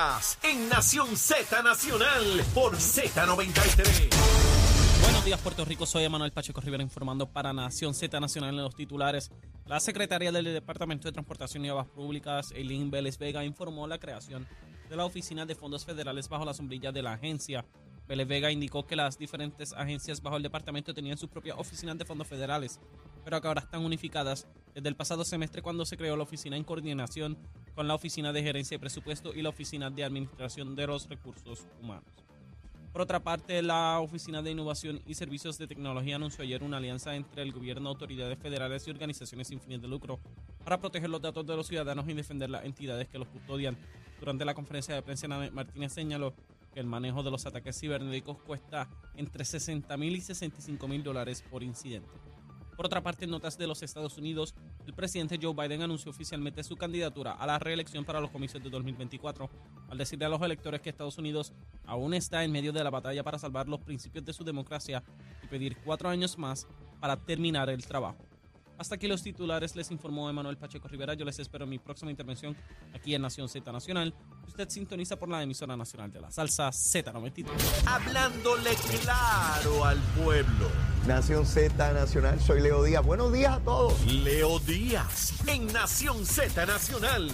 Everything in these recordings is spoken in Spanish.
Díaz en Nación Z Nacional por Z93. Buenos días, Puerto Rico. Soy Emanuel Pacheco Rivera informando para Nación Z Nacional en los titulares. La secretaria del Departamento de Transportación y Obras Públicas, Eileen Vélez Vega, informó la creación de la Oficina de Fondos Federales bajo la sombrilla de la agencia. Vélez Vega indicó que las diferentes agencias bajo el departamento tenían sus propias oficinas de fondos federales, pero que ahora están unificadas desde el pasado semestre cuando se creó la oficina en coordinación con la Oficina de Gerencia de Presupuesto y la Oficina de Administración de los Recursos Humanos. Por otra parte, la Oficina de Innovación y Servicios de Tecnología anunció ayer una alianza entre el gobierno, autoridades federales y organizaciones sin fines de lucro para proteger los datos de los ciudadanos y defender las entidades que los custodian. Durante la conferencia de prensa, Martínez señaló que el manejo de los ataques cibernéticos cuesta entre 60 mil y 65 mil dólares por incidente. Por otra parte, en notas de los Estados Unidos, el presidente Joe Biden anunció oficialmente su candidatura a la reelección para los comicios de 2024, al decirle a los electores que Estados Unidos aún está en medio de la batalla para salvar los principios de su democracia y pedir cuatro años más para terminar el trabajo. Hasta aquí los titulares, les informó Emanuel Pacheco Rivera. Yo les espero en mi próxima intervención aquí en Nación Z Nacional. Usted sintoniza por la emisora nacional de la salsa Z93. Hablándole claro al pueblo. Nación Z Nacional, soy Leo Díaz. Buenos días a todos. Leo Díaz en Nación Z Nacional.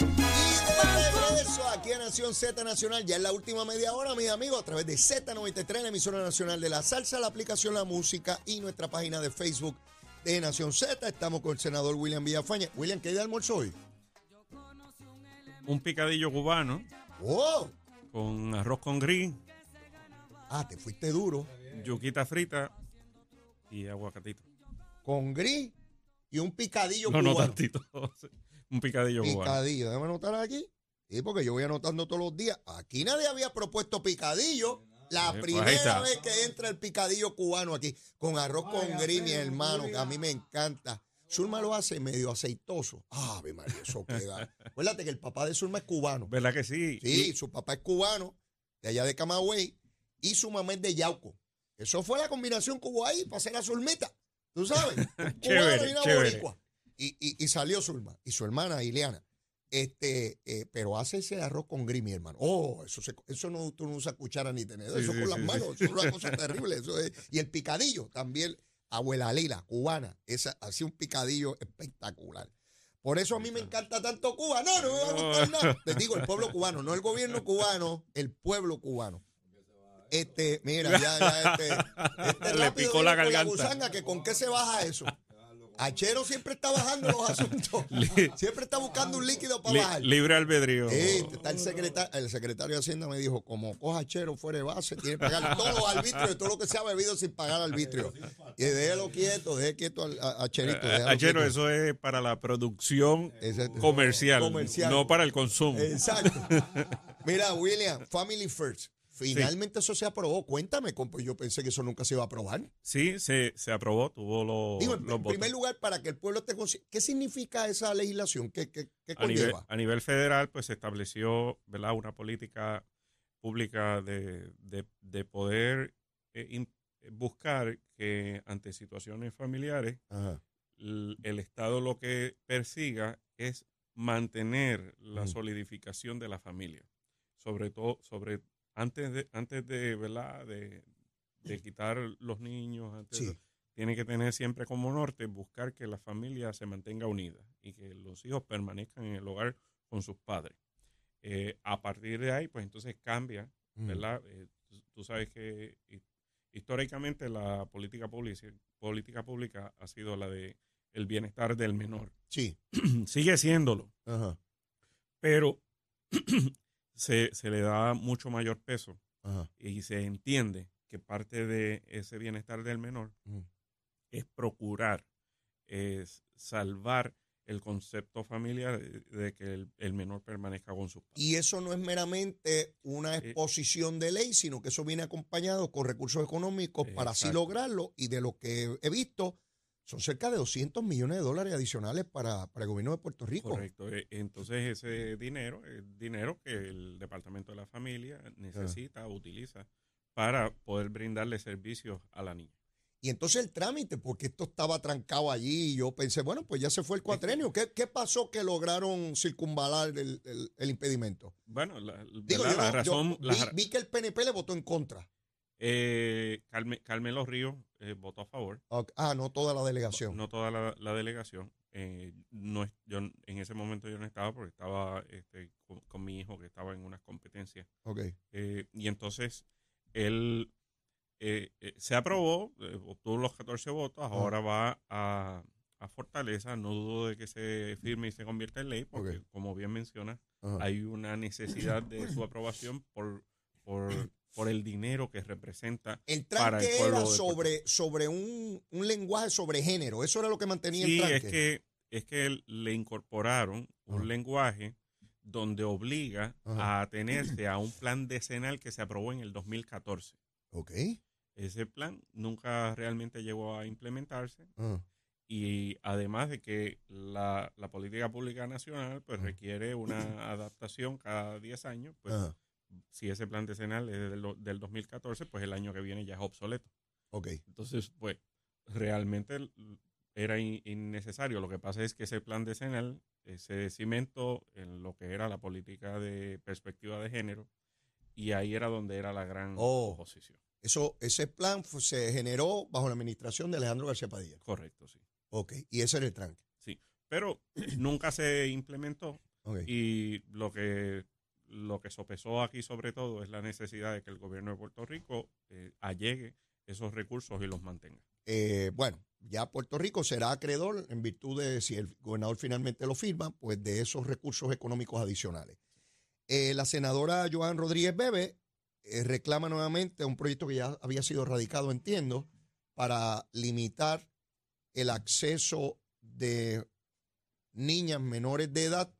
Y de regreso aquí a Nación Z Nacional, ya en la última media hora, mis amigos, a través de Z93, la emisora nacional de la salsa, la aplicación La Música y nuestra página de Facebook de Nación Z. Estamos con el senador William Villafaña. William, ¿qué hay de almuerzo hoy? Un picadillo cubano ¡Wow! con arroz con gris, Ah, te fuiste duro. Yuquita frita y aguacatito. Con gris y un picadillo No, no cubano. tantito. Un picadillo cubano. Picadillo, déjame anotar aquí. Sí, porque yo voy anotando todos los días. Aquí nadie había propuesto picadillo. La pues primera vez que entra el picadillo cubano aquí, con arroz con gris, mi hermano, que a mí me encanta. Zulma lo hace medio aceitoso. Ave María, eso queda. Acuérdate que el papá de Zulma es cubano. ¿Verdad que sí? Sí, su papá es cubano, de allá de Camagüey, y su mamá es de Yauco. Eso fue la combinación que hubo ahí para hacer la Zulmita. ¿Tú sabes? Un Chévere, y una chévere. Y, y- y salió Zulma y su hermana Ileana. Este, eh, pero hace ese arroz con gris, mi hermano. Oh, eso, se- eso no, tú no usas cuchara ni tenedor, Sí, eso sí, con las sí, manos, eso es una cosa terrible. Eso es- y el picadillo también, abuela Lila, cubana, esa hacía un picadillo espectacular. Por eso a mí me encanta tanto Cuba. No, no me va a gustar nada. Les digo, el pueblo cubano, no el gobierno cubano, el pueblo cubano. Este, mira, ya, ya, este, este Le picó la garganta. gusanga, que con qué se baja eso. Achero siempre está bajando los asuntos. Siempre está buscando un líquido para Li- bajar. libre albedrío. Sí, está el secretario, el secretario de Hacienda me dijo, como coja Achero fuera de base, tiene que pagar todos los arbitrios todo lo que se ha bebido sin pagar arbitrio. Y déjelo quieto, deje quieto al- a, a Cherito. Eh, Achero, eso es para la producción Comercial. no para el consumo. Exacto. Mira, William, Family First. Finalmente eso se aprobó. Cuéntame, yo pensé que eso nunca se iba a aprobar. Sí, se, se aprobó, tuvo los, Digo, en, los en votos. primer lugar, para que el pueblo esté consci- ¿qué significa esa legislación? ¿Qué, qué, qué a nivel, a nivel federal, pues se estableció ¿verdad? una política pública de, de- de poder eh, in- buscar que ante situaciones familiares Ajá. el Estado lo que persiga es mantener la Mm. solidificación de la familia. Sobre todo, sobre antes de, antes de, ¿verdad? de, de quitar los niños, antes Sí. de- tiene que tener siempre como norte buscar que la familia se mantenga unida y que los hijos permanezcan en el hogar con sus padres. Eh, a partir de ahí, pues entonces cambia, Mm. ¿verdad? Eh, tú- tú sabes que hi- históricamente la política pública, política pública ha sido la de el bienestar del menor. Sí. Sigue siéndolo, Ajá. pero se, se le da mucho mayor peso Ajá. y se entiende que parte de ese bienestar del menor Mm. es procurar, es salvar el concepto familiar de, que el, el menor permanezca con sus padres. Y eso no es meramente una Eh, exposición de ley, sino que eso viene acompañado con recursos económicos para así lograrlo. Y de lo que he visto, son cerca de 200 millones de dólares adicionales para, para el gobierno de Puerto Rico. Correcto. Eh, Entonces ese dinero es dinero que el Departamento de la Familia necesita, utiliza para poder brindarle servicios a la niña. Y entonces el trámite, porque esto estaba trancado allí, y yo pensé, bueno, pues ya se fue el cuatrenio. ¿Qué, qué pasó que lograron circunvalar el, el- el impedimento? Bueno, la, Digo, la yo razón, la vi, vi que el PNP le votó en contra. Eh, Carme- Carmelo Ríos eh, votó a favor. Ok, Ah, no toda la delegación. No toda la, la delegación. eh, no yo en ese momento yo no estaba porque estaba este, con, con mi hijo que estaba en unas competencias. Ok. Eh, y entonces él eh, eh, se aprobó, obtuvo los 14 votos, ahora va a, a Fortaleza. No dudo de que se firme y se convierta en ley, porque como bien menciona, hay una necesidad de su aprobación por, por, por el dinero que representa. El para el tranque pueblo era sobre, sobre un, un lenguaje sobre género. Eso era lo que mantenía Sí, el tranque. es que, es que le incorporaron un Ajá. lenguaje donde obliga Ajá. a atenerse a un plan decenal que se aprobó en el 2014. Ok. Ese plan nunca realmente llegó a implementarse Ajá. y además de que la, la política pública nacional pues requiere una adaptación cada 10 años, pues. Si ese plan decenal es del, del 2014, pues el año que viene ya es obsoleto. Ok. Entonces, pues realmente era in- innecesario. Lo que pasa es que ese plan decenal se cimentó en lo que era la política de perspectiva de género y ahí era donde era la gran Oh. oposición. Eso, ese plan se generó bajo la administración de Alejandro García Padilla. Correcto, sí. Ok. Y ese era el tranque. Pero nunca se implementó y lo que lo que sopesó aquí sobre todo es la necesidad de que el gobierno de Puerto Rico eh, allegue esos recursos y los mantenga. Eh, bueno, ya Puerto Rico será acreedor en virtud de si el gobernador finalmente lo firma, pues de esos recursos económicos adicionales. Eh, la senadora Joan Rodríguez Bebe eh, reclama nuevamente un proyecto que ya había sido radicado, entiendo, para limitar el acceso de niñas menores de edad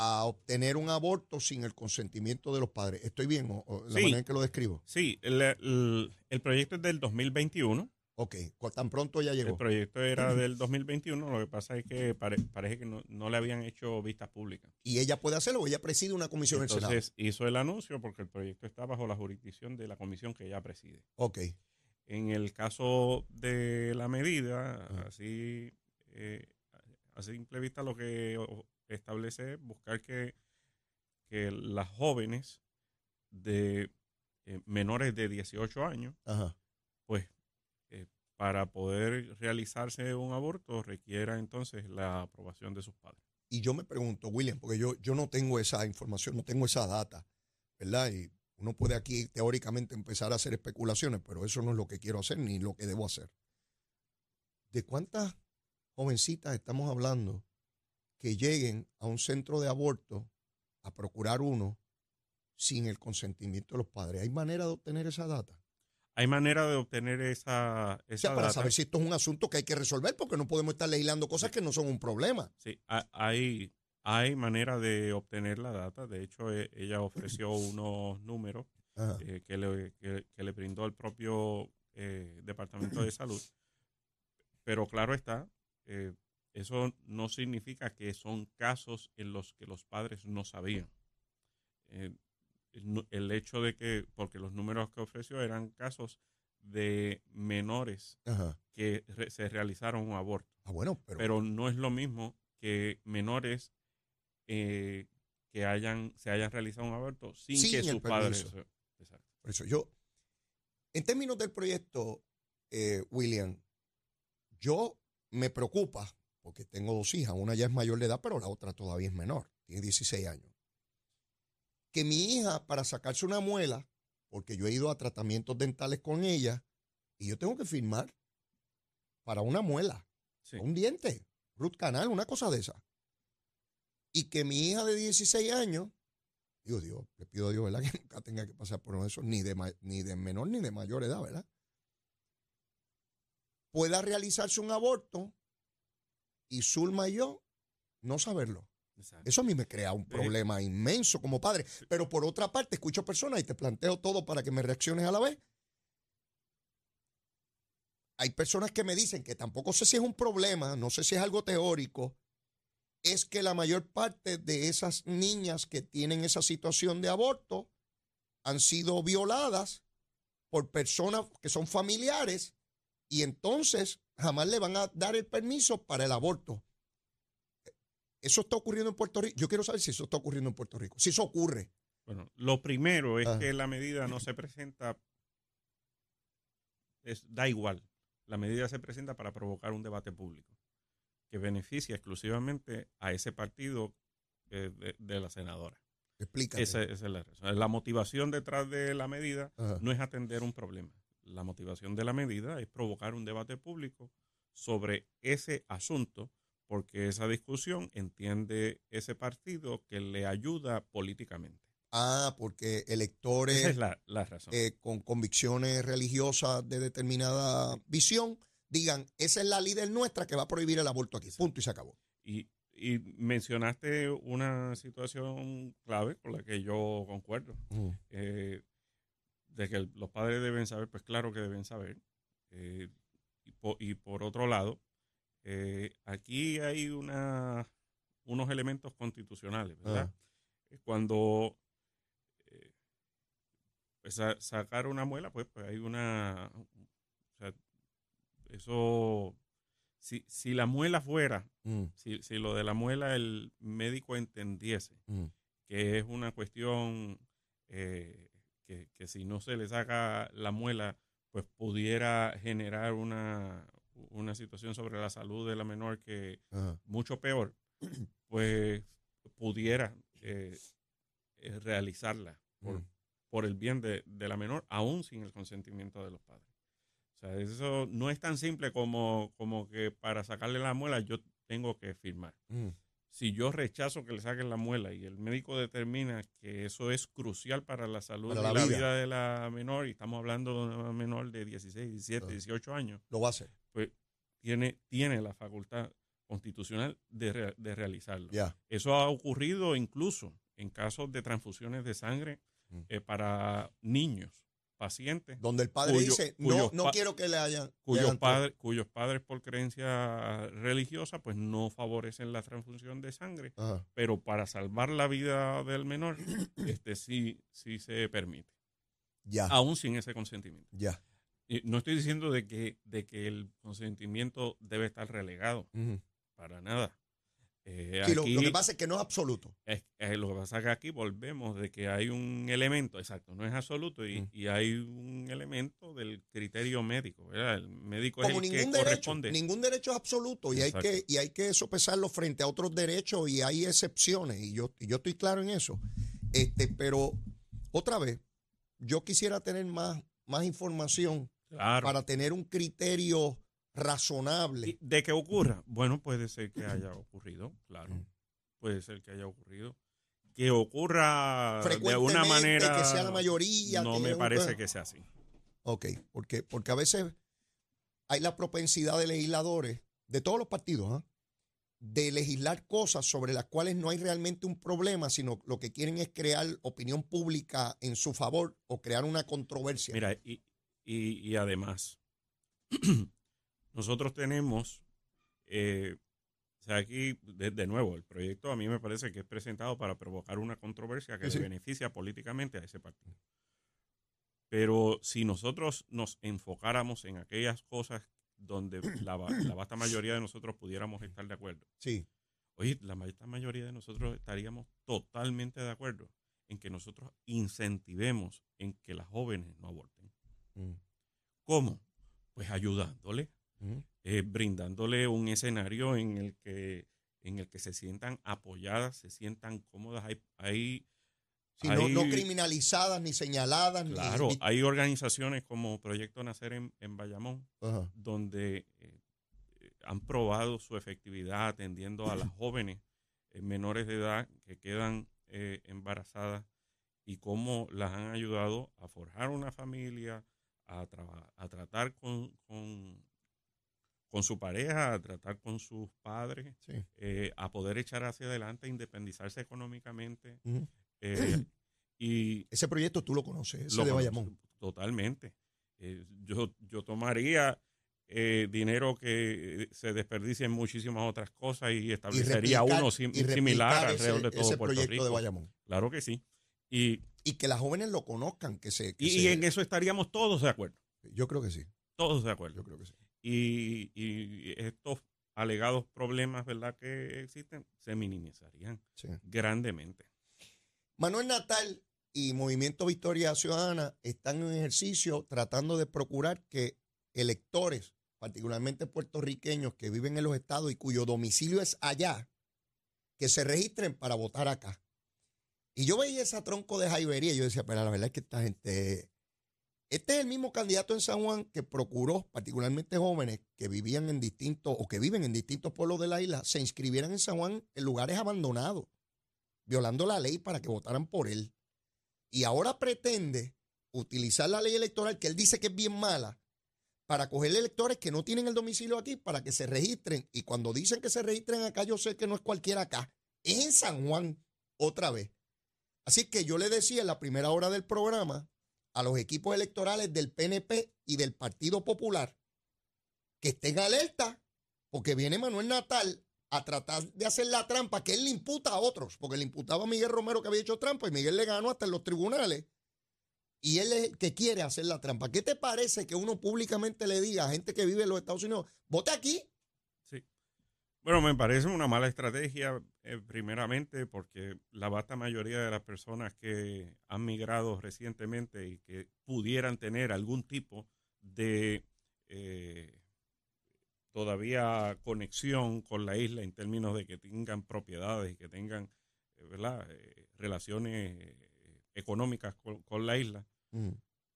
a obtener un aborto sin el consentimiento de los padres. ¿Estoy bien o, o la Sí. manera en que lo describo? Sí, el, el- el proyecto es del 2021. Ok, tan pronto ya El llegó. proyecto era del 2021, lo que pasa es que pare- parece que no, no le habían hecho vistas públicas. Y ella puede hacerlo, ella preside una comisión del Senado. Entonces hizo el anuncio porque el proyecto está bajo la jurisdicción de la comisión que ella preside. Ok, En el caso de la medida, así eh, a simple vista lo que establece es buscar que, que las jóvenes de eh, menores de 18 años, ajá. pues eh, para poder realizarse un aborto requiera entonces la aprobación de sus padres. Y yo me pregunto, William, porque yo, yo no tengo esa información, no tengo esa data, ¿verdad? Y uno puede aquí teóricamente empezar a hacer especulaciones, pero eso no es lo que quiero hacer ni lo que debo hacer. ¿De cuántas jovencitas estamos hablando que lleguen a un centro de aborto a procurar uno sin el consentimiento de los padres? ¿Hay manera de obtener esa data? Hay manera de obtener esa, O esa sea, para data. saber si esto es un asunto que hay que resolver, porque no podemos estar legislando cosas que no son un problema. Sí, ha- hay, hay manera de obtener la data. De hecho, e- ella ofreció unos números eh, que, le, que, que le brindó el propio eh, Departamento de Salud. Pero claro está, eh, eso no significa que son casos en los que los padres no sabían. Eh, el, hecho de que, porque los números que ofreció eran casos de menores Ajá. que re- se realizaron un aborto Ah, bueno, pero, pero no es lo mismo que menores eh, que hayan se hayan realizado un aborto sin Sin que sus padres. Exacto. por eso yo, en términos del proyecto, eh, William, yo me preocupa, porque tengo dos hijas, una ya es mayor de edad, pero la otra todavía es menor, tiene 16 años, que mi hija, para sacarse una muela, porque yo he ido a tratamientos dentales con ella, y yo tengo que firmar para una muela, Sí. un diente, root canal, una cosa de esa. Y que mi hija de 16 años, digo Dios, le pido a Dios, ¿verdad? Que nunca tenga que pasar por uno de esos, ni de, ni de menor ni de mayor edad, ¿verdad? pueda realizarse un aborto y Zulma y yo no saberlo. Exacto. Eso a mí me crea un problema inmenso como padre. Pero por otra parte, escucho personas y te planteo todo para que me reacciones a la vez. Hay personas que me dicen que tampoco sé si es un problema, no sé si es algo teórico, es que la mayor parte de esas niñas que tienen esa situación de aborto han sido violadas por personas que son familiares y entonces jamás le van a dar el permiso para el aborto. Eso está ocurriendo en Puerto Rico. Yo quiero saber si eso está ocurriendo en Puerto Rico. Si eso ocurre. Bueno, lo primero es Ah. que la medida no se presenta, es, da igual, la medida se presenta para provocar un debate público que beneficia exclusivamente a ese partido eh, de, de la senadora. Explícate. Esa, esa es la razón. La motivación detrás de la medida Ajá. no es atender un problema. La motivación de la medida es provocar un debate público sobre ese asunto, porque esa discusión entiende ese partido que le ayuda políticamente. Ah, porque electores Esa es la, la razón. eh, con convicciones religiosas de determinada visión digan, esa es la líder nuestra que va a prohibir el aborto aquí. Punto y se acabó. Y, y mencionaste una situación clave con la que yo concuerdo. eh, de que los padres deben saber, pues claro que deben saber. Eh, y, po- y por otro lado, eh, aquí hay una, unos elementos constitucionales, ¿verdad? Eh, Cuando eh, pues, sa- sacar una muela, pues, pues hay una... O sea, eso... Si, si la muela fuera, Mm, si, si lo de la muela el médico entendiese mm, que es una cuestión eh, que, que si no se le saca la muela, pues pudiera generar una, una situación sobre la salud de la menor que ajá. mucho peor, pues pudiera eh, eh, realizarla por, Mm. por el bien de, de la menor, aún sin el consentimiento de los padres. O sea, eso no es tan simple como, como que para sacarle la muela yo tengo que firmar Mm, si yo rechazo que le saquen la muela y el médico determina que eso es crucial para la salud Para y la la vida. vida. de la menor, y estamos hablando de una menor de 16, 17, Ah. 18 años, Lo va a hacer. pues tiene, tiene la facultad constitucional de, de realizarlo. Eso ha ocurrido incluso en casos de transfusiones de sangre Mm. eh, para niños, pacientes, Donde el padre Cuyo- dice, no, no pa- quiero que le hayan. le cuyos, hagan todo". padres, cuyos padres por creencia religiosa pues no favorecen la transfusión de sangre Ajá. pero para salvar la vida del menor, este sí, sí se permite, Ya. aún sin ese consentimiento. Ya. Y no estoy diciendo de que, de que el consentimiento debe estar relegado, para nada. Eh, Sí, lo, aquí- lo que pasa es que no es absoluto. es- es lo que pasa es que aquí volvemos de que hay un elemento, exacto, no es absoluto, y, Mm. y hay un elemento del criterio médico, ¿verdad? El médico Como es el ningún que derecho. corresponde. Ningún derecho es absoluto y hay, que, y hay que sopesarlo frente a otros derechos y hay excepciones. Y yo, y yo estoy claro en eso. Este, pero otra vez, yo quisiera tener más, más información Claro. para tener un criterio razonable. De que ocurra, bueno, puede ser que haya ocurrido, claro. Mm. Puede ser que haya ocurrido. Que ocurra de una manera. que sea la mayoría, No me parece que sea así. Ok, porque, porque a veces hay la propensidad de legisladores, de todos los partidos, ¿ah? de legislar cosas sobre las cuales no hay realmente un problema, sino lo que quieren es crear opinión pública en su favor o crear una controversia. Mira, y, y, y además, nosotros tenemos. eh, o sea, aquí, de, de nuevo, el proyecto a mí me parece que es presentado para provocar una controversia que Sí, beneficia políticamente a ese partido. Pero si nosotros nos enfocáramos en aquellas cosas donde la, va- la vasta mayoría de nosotros pudiéramos estar de acuerdo, Sí, Oye, la vasta mayoría de nosotros estaríamos totalmente de acuerdo en que nosotros incentivemos en que las jóvenes no aborten. Mm. ¿Cómo? Pues eh, brindándole un escenario en el que en el que se sientan apoyadas, se sientan cómodas. Hay, hay, no, criminalizadas ni señaladas. claro, ni- hay organizaciones como Proyecto Nacer en, en Bayamón, donde eh, han probado su efectividad atendiendo a las jóvenes eh, menores de edad que quedan embarazadas y cómo las han ayudado a forjar una familia, a, traba- a tratar con, con, con su pareja, a tratar con sus padres, Sí. eh, a poder echar hacia adelante, independizarse económicamente. Eh, y Ese proyecto tú lo conoces, ese lo de Bayamón. Totalmente. Eh, yo, yo tomaría dinero que se desperdicia en muchísimas otras cosas y establecería replicar- uno sim- y replicar similar ese- alrededor de todo ese Puerto proyecto Rico. de Bayamón. Claro que sí. Y, Y que las jóvenes lo conozcan, que se... que y, se- y en eso estaríamos todos de acuerdo. Yo creo que sí, Todos de acuerdo. yo creo que sí. Y, y estos alegados problemas, ¿verdad?, que existen, se minimizarían sí. grandemente. Manuel Natal y Movimiento Victoria Ciudadana están en ejercicio tratando de procurar que electores, particularmente puertorriqueños que viven en los estados y cuyo domicilio es allá, que se registren para votar acá. Y yo veía esa tronco de jaibería y yo decía, pero la verdad es que esta gente... Este es el mismo candidato en San Juan que procuró, particularmente jóvenes que vivían en distintos o que viven en distintos pueblos de la isla, se inscribieran en San Juan en lugares abandonados violando la ley para que votaran por él. Y ahora pretende utilizar la ley electoral, que él dice que es bien mala, para coger electores que no tienen el domicilio aquí, para que se registren. Y cuando dicen que se registren acá, yo sé que no es cualquiera acá, es en San Juan otra vez. Así que yo le decía en la primera hora del programa a los equipos electorales del PNP y del Partido Popular que estén alerta, porque viene Manuel Natal a tratar de hacer la trampa que él le imputa a otros, porque le imputaba a Miguel Romero que había hecho trampa y Miguel le ganó hasta en los tribunales. Y él es el que quiere hacer la trampa. ¿Qué te parece que uno públicamente le diga a gente que vive en los Estados Unidos, vote aquí? Bueno, me parece una mala estrategia, eh, primeramente, porque la vasta mayoría de las personas que han migrado recientemente y que pudieran tener algún tipo de eh, todavía conexión con la isla en términos de que tengan propiedades y que tengan eh, ¿verdad? Eh, relaciones económicas con, con la isla,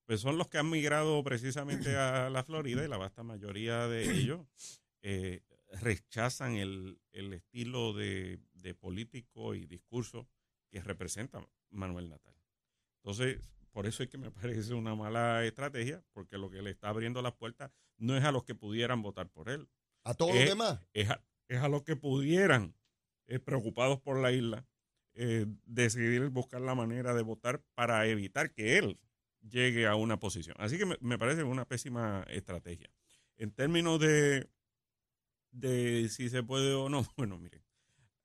pues son los que han migrado precisamente a la Florida y la vasta mayoría de ellos eh, rechazan el, el estilo de, de político y discurso que representa Manuel Natal. Entonces, por eso es que me parece una mala estrategia, porque lo que le está abriendo las puertas no es a los que pudieran votar por él, A todos los demás. es a, es a los que pudieran, eh, preocupados por la isla, eh, decidir buscar la manera de votar para evitar que él llegue a una posición. Así que me, me parece una pésima estrategia. En términos de, de si se puede o no, bueno, miren,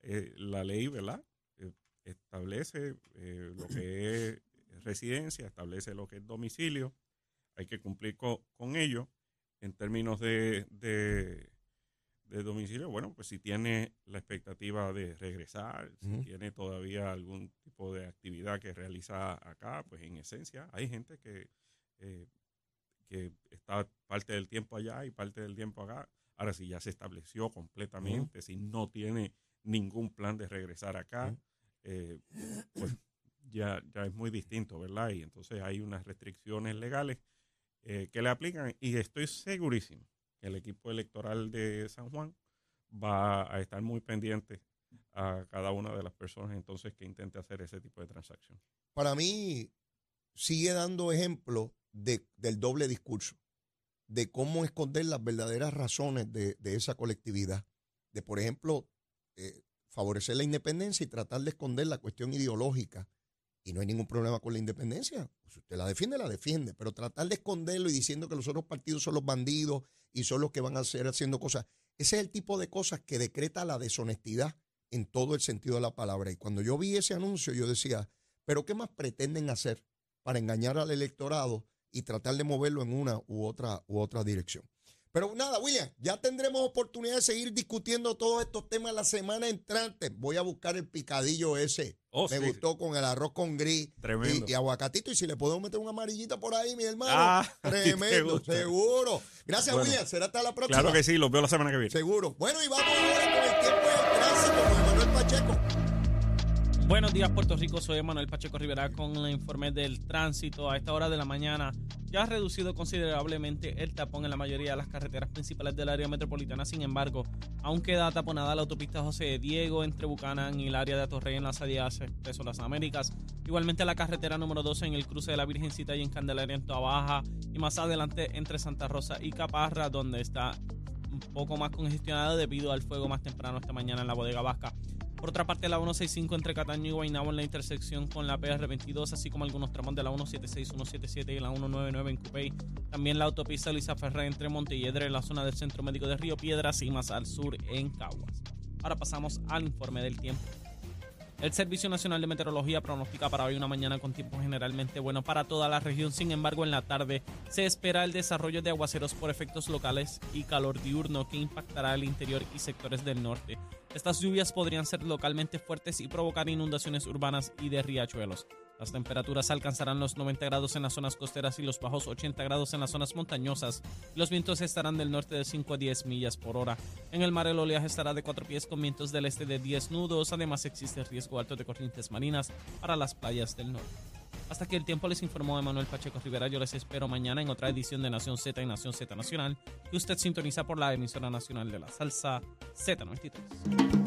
eh, la ley, ¿verdad? Eh, establece eh, lo que es residencia, establece lo que es domicilio, hay que cumplir co- con ello. En términos de, de, de domicilio, bueno, pues si tiene la expectativa de regresar, si tiene todavía algún tipo de actividad que realiza acá, pues en esencia hay gente que, eh, que está parte del tiempo allá y parte del tiempo acá. Ahora, si ya se estableció completamente, si no tiene ningún plan de regresar acá, eh, pues ya, ya es muy distinto, ¿verdad? Y entonces hay unas restricciones legales eh, que le aplican y estoy segurísimo que el equipo electoral de San Juan va a estar muy pendiente a cada una de las personas entonces que intente hacer ese tipo de transacción. Para mí, sigue dando ejemplo de, del doble discurso, de cómo esconder las verdaderas razones de, de esa colectividad. De, por ejemplo, eh, favorecer la independencia y tratar de esconder la cuestión ideológica. Y no hay ningún problema con la independencia. Si usted la defiende, la defiende. Pero tratar de esconderlo y diciendo que los otros partidos son los bandidos y son los que van a hacer haciendo cosas. Ese es el tipo de cosas que decreta la deshonestidad en todo el sentido de la palabra. Y cuando yo vi ese anuncio, yo decía, ¿pero qué más pretenden hacer para engañar al electorado y tratar de moverlo en una u otra, u otra dirección? Pero nada, William, ya tendremos oportunidad de seguir discutiendo todos estos temas la semana entrante. Voy a buscar el picadillo ese. Oh, Me sí. gustó con el arroz con gris Tremendo. y, y aguacatito. Y si le podemos meter una amarillita por ahí, mi hermano. Ah, ¿a ti te tremendo, seguro. Gracias, Bueno, William. Será hasta la próxima. Claro que sí, los veo la semana que viene. Seguro. Bueno, y vamos ahora con el tiempo del tránsito. Buenos días, Puerto Rico. Soy Manuel Pacheco Rivera con el informe del tránsito. A esta hora de la mañana ya ha reducido considerablemente el tapón en la mayoría de las carreteras principales del área metropolitana. Sin embargo, aún queda taponada la autopista José Diego entre Bucanán y el área de Atorrey en la salida hacia Expreso Las Américas. Igualmente la carretera número 12 en el cruce de la Virgencita y en Candelaria en Toa. Y más adelante entre Santa Rosa y Caparra, donde está un poco más congestionado debido al fuego más temprano esta mañana en la bodega vasca. Por otra parte, la 165 entre Cataño y Guaynabo en la intersección con la PR22, así como algunos tramos de la 176, 177 y la 199 en Cupey. También la autopista Luisa Ferrer entre Montelledre la zona del Centro Médico de Río Piedras y más al sur en Caguas. Ahora pasamos al informe del tiempo. El Servicio Nacional de Meteorología pronostica para hoy una mañana con tiempo generalmente bueno para toda la región. Sin embargo, en la tarde se espera el desarrollo de aguaceros por efectos locales y calor diurno que impactará el interior y sectores del norte. Estas lluvias podrían ser localmente fuertes y provocar inundaciones urbanas y de riachuelos. Las temperaturas alcanzarán los 90 grados en las zonas costeras y los bajos 80 grados en las zonas montañosas. Los vientos estarán del norte de 5 a 10 millas por hora. En el mar el oleaje estará de 4 pies con vientos del este de 10 nudos. Además existe riesgo alto de corrientes marinas para las playas del norte. Hasta que el tiempo les informó Emanuel Pacheco Rivera. Yo les espero mañana en otra edición de Nación Z y Nación Z Nacional, que usted sintoniza por la emisora nacional de la salsa Z93.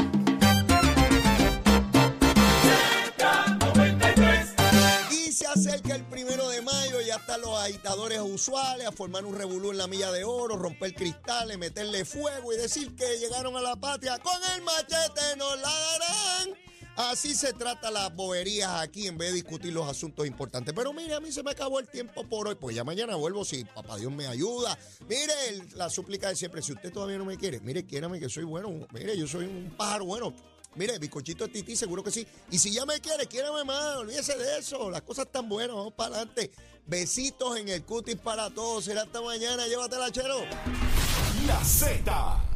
Están los agitadores usuales a formar un revolú en la milla de oro, romper cristales, meterle fuego y decir que llegaron a la patria con el machete, nos la darán. Así se trata las boberías aquí en vez de discutir los asuntos importantes. Pero mire, a mí se me acabó el tiempo por hoy. Pues ya mañana vuelvo si papá Dios me ayuda. Mire, la súplica de siempre, si usted todavía no me quiere, mire, quiérame que soy bueno. Mire, yo soy un pájaro bueno. Mire, bizcochito de Titi, seguro que sí. Y si ya me quiere, quiérame más, olvídese de eso. Las cosas están buenas, vamos para adelante. Besitos en el cutis para todos. Será hasta mañana, llévatela, chero. La Z